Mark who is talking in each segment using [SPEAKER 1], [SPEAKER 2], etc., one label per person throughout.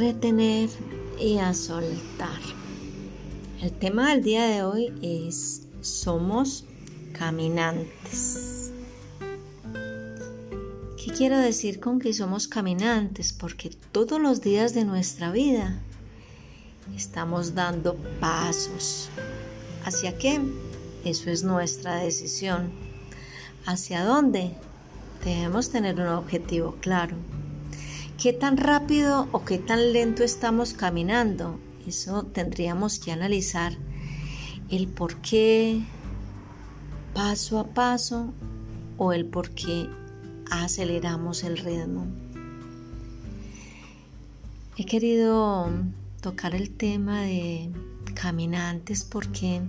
[SPEAKER 1] retener y a soltar. El tema del día de hoy es somos caminantes. ¿Qué quiero decir con que somos caminantes? Porque todos los días de nuestra vida estamos dando pasos. ¿Hacia qué? Eso es nuestra decisión. ¿Hacia dónde? Debemos tener un objetivo claro. ¿Qué tan rápido o qué tan lento estamos caminando? Eso tendríamos que analizar el por qué paso a paso o el por qué aceleramos el ritmo. He querido tocar el tema de caminantes porque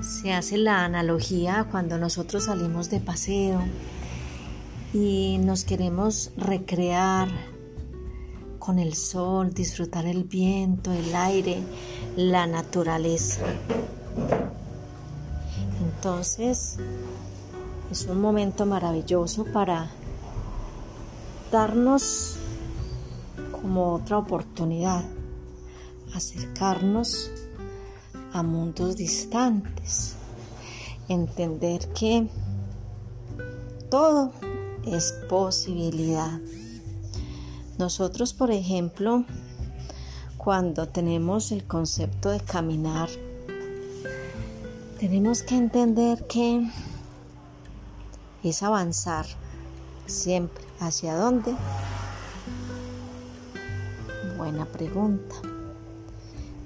[SPEAKER 1] se hace la analogía cuando nosotros salimos de paseo y nos queremos recrear con el sol, disfrutar el viento, el aire, la naturaleza. Entonces, es un momento maravilloso para darnos como otra oportunidad, acercarnos a mundos distantes, entender que todo es posibilidad. Nosotros, por ejemplo, cuando tenemos el concepto de caminar, tenemos que entender que es avanzar siempre. ¿Hacia dónde? Buena pregunta.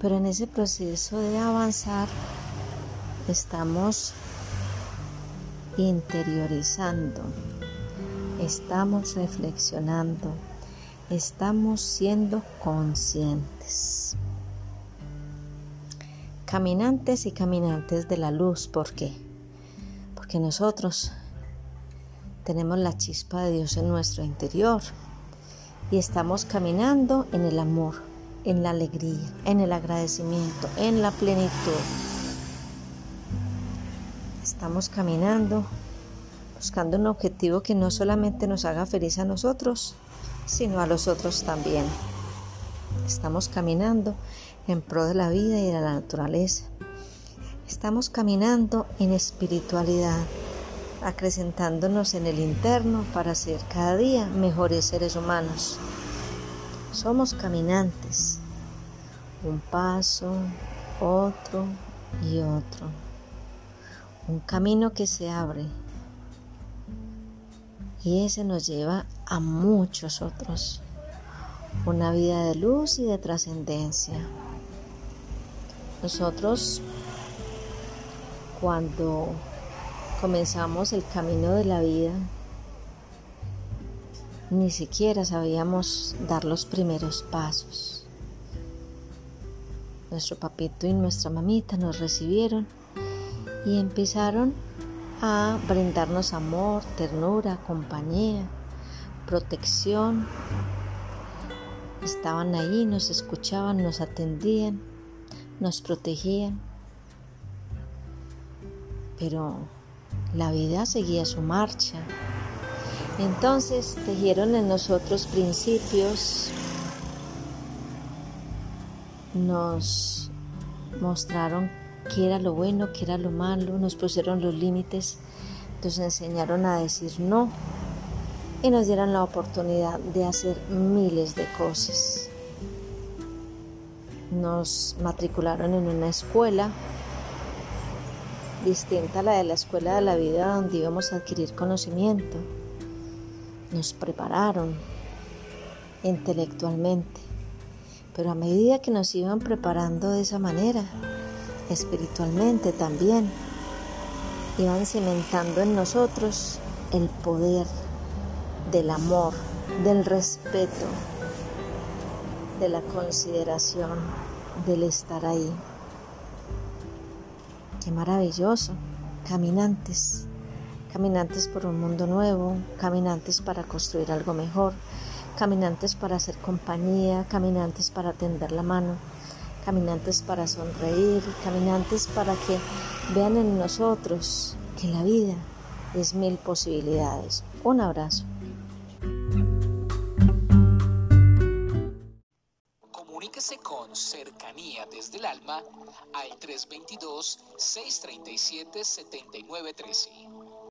[SPEAKER 1] Pero en ese proceso de avanzar estamos interiorizando, estamos reflexionando, estamos siendo conscientes. Caminantes y caminantes de la luz, ¿por qué? Porque nosotros tenemos la chispa de Dios en nuestro interior y estamos caminando en el amor, en la alegría, en el agradecimiento, en la plenitud. Estamos caminando buscando un objetivo que no solamente nos haga feliz a nosotros, sino a los otros también. Estamos caminando en pro de la vida y de la naturaleza. Estamos caminando en espiritualidad, acrecentándonos en el interno para ser cada día mejores seres humanos. Somos caminantes, un paso, otro y otro. Un camino que se abre y ese nos lleva a muchos otros. Una vida de luz y de trascendencia. Nosotros cuando comenzamos el camino de la vida, ni siquiera sabíamos dar los primeros pasos. Nuestro papito y nuestra mamita nos recibieron y empezaron a brindarnos amor, ternura, compañía, protección. Estaban ahí, nos escuchaban, nos atendían, nos protegían. Pero la vida seguía su marcha. Entonces tejieron en nosotros principios, nos mostraron qué era lo bueno, qué era lo malo, nos pusieron los límites, nos enseñaron a decir no y nos dieron la oportunidad de hacer miles de cosas. Nos matricularon en una escuela distinta a la de la escuela de la vida donde íbamos a adquirir conocimiento nos prepararon intelectualmente, pero a medida que nos iban preparando de esa manera, espiritualmente también, iban cimentando en nosotros el poder del amor, del respeto, de la consideración, del estar ahí. Qué maravilloso, caminantes, caminantes por un mundo nuevo, caminantes para construir algo mejor, caminantes para hacer compañía, caminantes para tender la mano, caminantes para sonreír, caminantes para que vean en nosotros que la vida es mil posibilidades. Un abrazo.
[SPEAKER 2] Comuníquese con cercanía desde el alma al 322-637-7913.